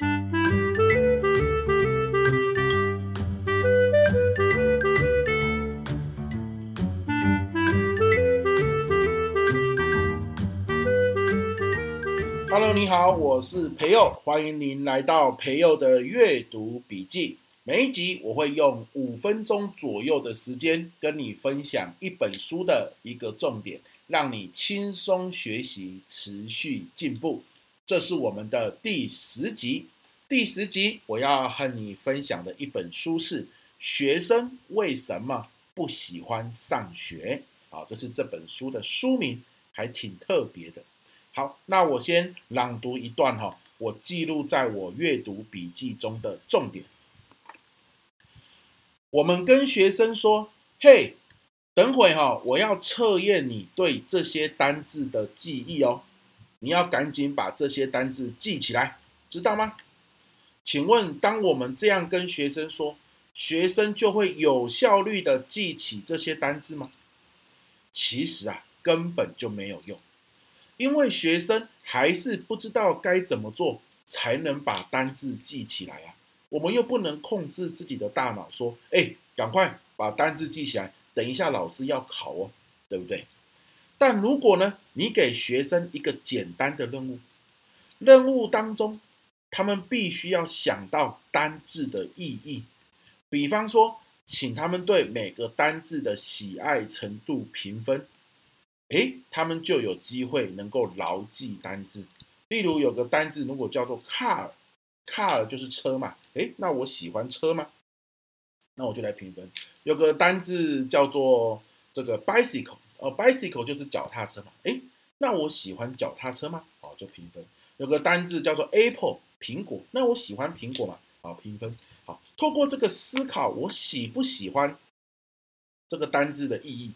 Hello，你好，我是培佑，欢迎您来到培佑的阅读笔记。每一集我会用五分钟左右的时间跟你分享一本书的一个重点，让你轻松学习，持续进步。这是我们的第十集。第十集我要和你分享的一本书是《学生为什么不喜欢上学》。啊，这是这本书的书名，还挺特别的。好，那我先朗读一段哈，我记录在我阅读笔记中的重点。我们跟学生说：“嘿，等会哈，我要测验你对这些单字的记忆哦，你要赶紧把这些单字记起来，知道吗？”请问，当我们这样跟学生说，学生就会有效率的记起这些单字吗？其实啊，根本就没有用，因为学生还是不知道该怎么做才能把单字记起来啊。我们又不能控制自己的大脑，说：“哎，赶快把单字记起来，等一下老师要考哦，对不对？”但如果呢，你给学生一个简单的任务，任务当中，他们必须要想到单字的意义，比方说，请他们对每个单字的喜爱程度评分，哎，他们就有机会能够牢记单字。例如，有个单字如果叫做 “car”。car 就是车嘛，诶，那我喜欢车吗？那我就来评分。有个单字叫做这个 bicycle，哦，bicycle 就是脚踏车嘛，诶，那我喜欢脚踏车吗？好，就评分。有个单字叫做 apple，苹果，那我喜欢苹果嘛？好，评分。好，透过这个思考，我喜不喜欢这个单字的意义，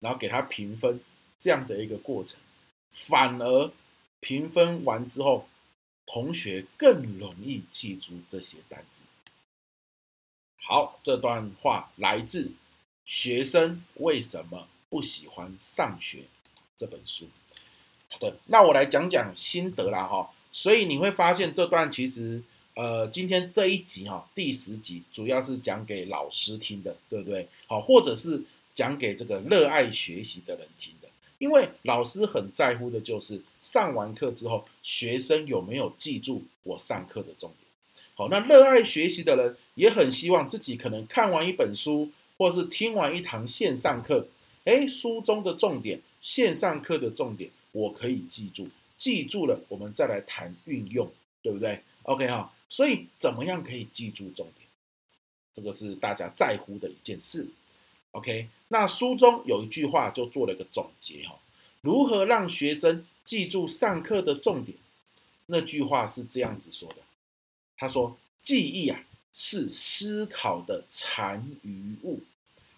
然后给它评分，这样的一个过程，反而评分完之后。同学更容易记住这些单词。好，这段话来自《学生为什么不喜欢上学》这本书。好的，那我来讲讲心得啦哈。所以你会发现这段其实，呃，今天这一集哈，第十集主要是讲给老师听的，对不对？好，或者是讲给这个热爱学习的人听的。因为老师很在乎的就是上完课之后，学生有没有记住我上课的重点。好，那热爱学习的人也很希望自己可能看完一本书，或是听完一堂线上课，诶，书中的重点，线上课的重点，我可以记住，记住了，我们再来谈运用，对不对？OK 哈，所以怎么样可以记住重点？这个是大家在乎的一件事。OK，那书中有一句话就做了一个总结哈，如何让学生记住上课的重点？那句话是这样子说的，他说：“记忆啊是思考的残余物。”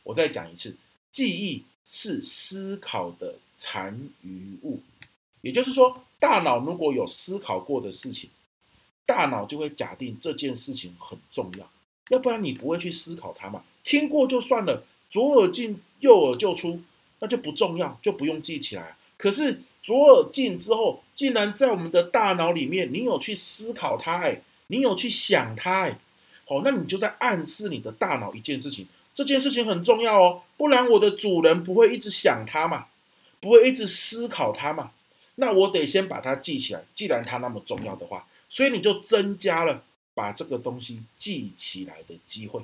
我再讲一次，记忆是思考的残余物。也就是说，大脑如果有思考过的事情，大脑就会假定这件事情很重要，要不然你不会去思考它嘛。听过就算了。左耳进右耳就出，那就不重要，就不用记起来。可是左耳进之后，竟然在我们的大脑里面，你有去思考它，哎，你有去想它，哎，好，那你就在暗示你的大脑一件事情，这件事情很重要哦，不然我的主人不会一直想它嘛，不会一直思考它嘛，那我得先把它记起来。既然它那么重要的话，所以你就增加了把这个东西记起来的机会。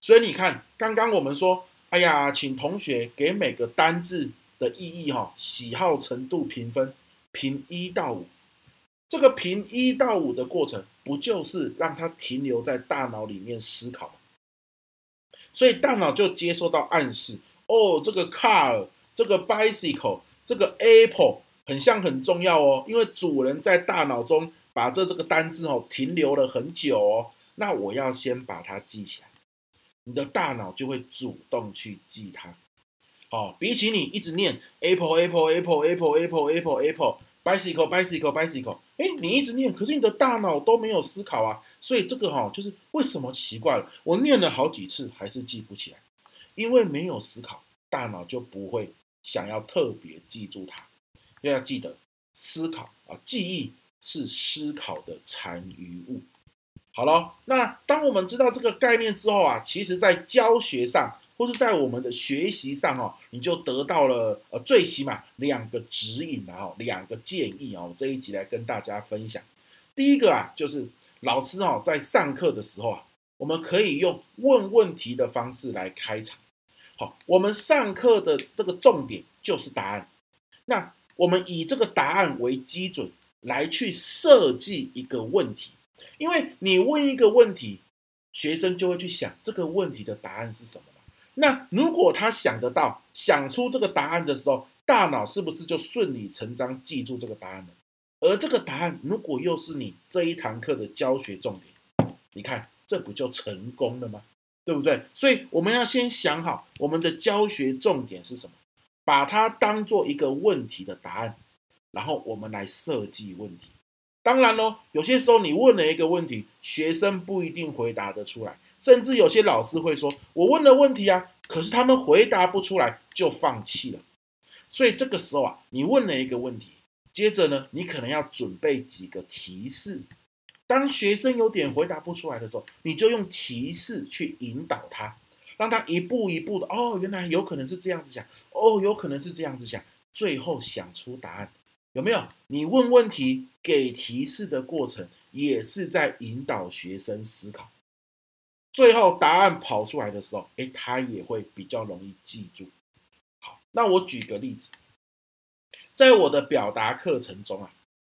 所以你看，刚刚我们说。哎呀，请同学给每个单字的意义哈，喜好程度评分，评一到五。这个评一到五的过程，不就是让它停留在大脑里面思考？所以大脑就接收到暗示，哦，这个 car，这个 bicycle，这个 apple 很像很重要哦，因为主人在大脑中把这这个单字哦停留了很久哦，那我要先把它记起来。你的大脑就会主动去记它，哦，比起你一直念 apple apple apple apple apple apple apple bicycle bicycle bicycle，哎，你一直念，可是你的大脑都没有思考啊，所以这个哈，就是为什么奇怪了，我念了好几次还是记不起来，因为没有思考，大脑就不会想要特别记住它，要要记得思考啊，记忆是思考的残余物。好了，那当我们知道这个概念之后啊，其实在教学上或是在我们的学习上哦，你就得到了呃最起码两个指引然后两个建议哦，这一集来跟大家分享。第一个啊，就是老师哦在上课的时候啊，我们可以用问问题的方式来开场。好，我们上课的这个重点就是答案。那我们以这个答案为基准来去设计一个问题。因为你问一个问题，学生就会去想这个问题的答案是什么。那如果他想得到、想出这个答案的时候，大脑是不是就顺理成章记住这个答案了？而这个答案如果又是你这一堂课的教学重点，你看这不就成功了吗？对不对？所以我们要先想好我们的教学重点是什么，把它当做一个问题的答案，然后我们来设计问题。当然喽，有些时候你问了一个问题，学生不一定回答得出来，甚至有些老师会说：“我问了问题啊，可是他们回答不出来，就放弃了。”所以这个时候啊，你问了一个问题，接着呢，你可能要准备几个提示。当学生有点回答不出来的时候，你就用提示去引导他，让他一步一步的哦，原来有可能是这样子想，哦，有可能是这样子想，最后想出答案。有没有？你问问题、给提示的过程，也是在引导学生思考。最后答案跑出来的时候，诶，他也会比较容易记住。好，那我举个例子，在我的表达课程中啊，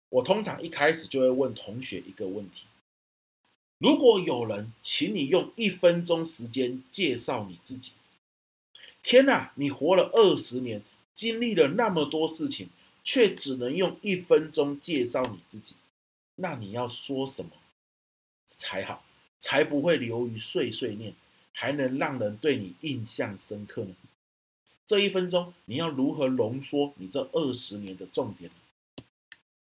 我通常一开始就会问同学一个问题：如果有人请你用一分钟时间介绍你自己，天哪，你活了二十年，经历了那么多事情。却只能用一分钟介绍你自己，那你要说什么才好，才不会流于碎碎念，还能让人对你印象深刻呢？这一分钟你要如何浓缩你这二十年的重点？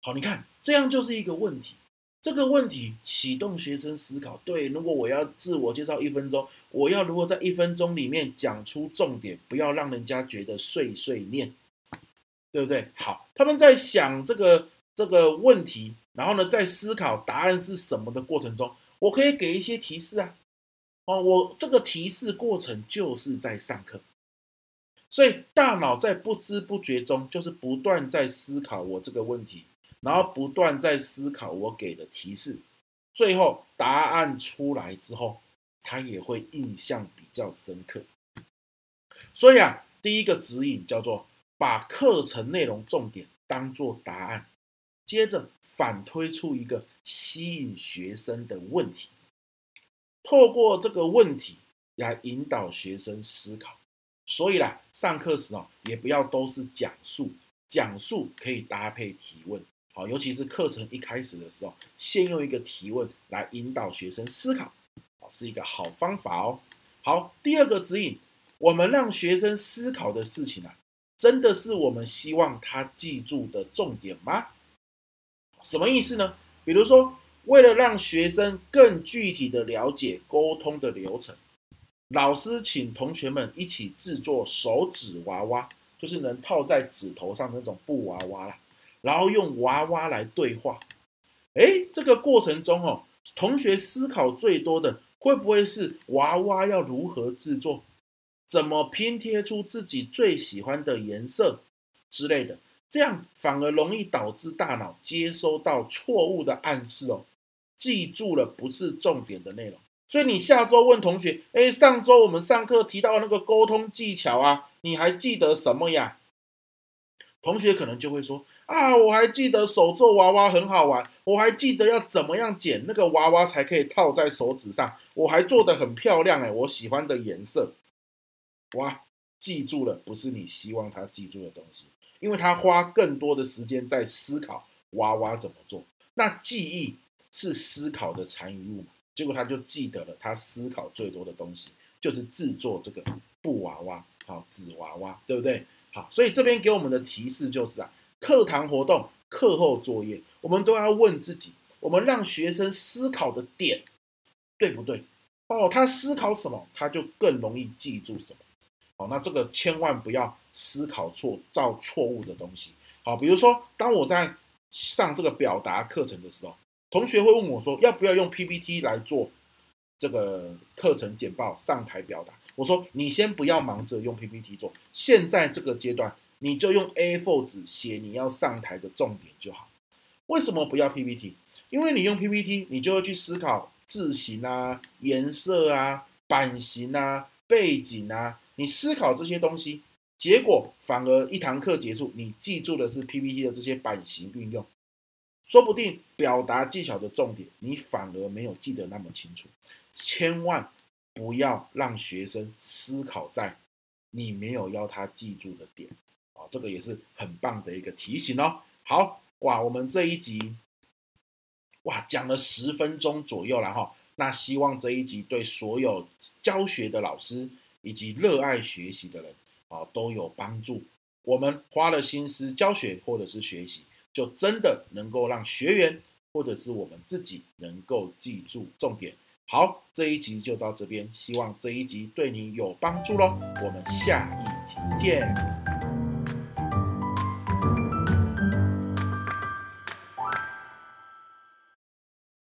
好，你看这样就是一个问题。这个问题启动学生思考。对，如果我要自我介绍一分钟，我要如何在一分钟里面讲出重点，不要让人家觉得碎碎念。对不对？好，他们在想这个这个问题，然后呢，在思考答案是什么的过程中，我可以给一些提示啊。哦，我这个提示过程就是在上课，所以大脑在不知不觉中，就是不断在思考我这个问题，然后不断在思考我给的提示，最后答案出来之后，他也会印象比较深刻。所以啊，第一个指引叫做。把课程内容重点当做答案，接着反推出一个吸引学生的问题，透过这个问题来引导学生思考。所以啦，上课时哦，也不要都是讲述，讲述可以搭配提问，好，尤其是课程一开始的时候，先用一个提问来引导学生思考，是一个好方法哦。好，第二个指引，我们让学生思考的事情啊。真的是我们希望他记住的重点吗？什么意思呢？比如说，为了让学生更具体的了解沟通的流程，老师请同学们一起制作手指娃娃，就是能套在指头上那种布娃娃啦，然后用娃娃来对话。诶，这个过程中哦，同学思考最多的会不会是娃娃要如何制作？怎么拼贴出自己最喜欢的颜色之类的，这样反而容易导致大脑接收到错误的暗示哦，记住了不是重点的内容。所以你下周问同学，哎，上周我们上课提到那个沟通技巧啊，你还记得什么呀？同学可能就会说啊，我还记得手做娃娃很好玩，我还记得要怎么样剪那个娃娃才可以套在手指上，我还做得很漂亮哎，我喜欢的颜色。哇，记住了，不是你希望他记住的东西，因为他花更多的时间在思考娃娃怎么做。那记忆是思考的残余物嘛，结果他就记得了他思考最多的东西，就是制作这个布娃娃，好，纸娃娃，对不对？好，所以这边给我们的提示就是啊，课堂活动、课后作业，我们都要问自己，我们让学生思考的点对不对？哦，他思考什么，他就更容易记住什么。好，那这个千万不要思考错，造错误的东西。好，比如说，当我在上这个表达课程的时候，同学会问我说，要不要用 PPT 来做这个课程简报上台表达？我说你先不要忙着用 PPT 做，现在这个阶段你就用 A4 纸写你要上台的重点就好。为什么不要 PPT？因为你用 PPT，你就会去思考字型啊、颜色啊、版型啊、背景啊，你思考这些东西。结果反而一堂课结束，你记住的是 PPT 的这些版型运用，说不定表达技巧的重点你反而没有记得那么清楚。千万不要让学生思考在你没有要他记住的点啊，这个也是很棒的一个提醒哦。好哇，我们这一集哇讲了十分钟左右了哈，那希望这一集对所有教学的老师以及热爱学习的人。啊，都有帮助。我们花了心思教学或者是学习，就真的能够让学员或者是我们自己能够记住重点。好，这一集就到这边，希望这一集对你有帮助喽。我们下一集见。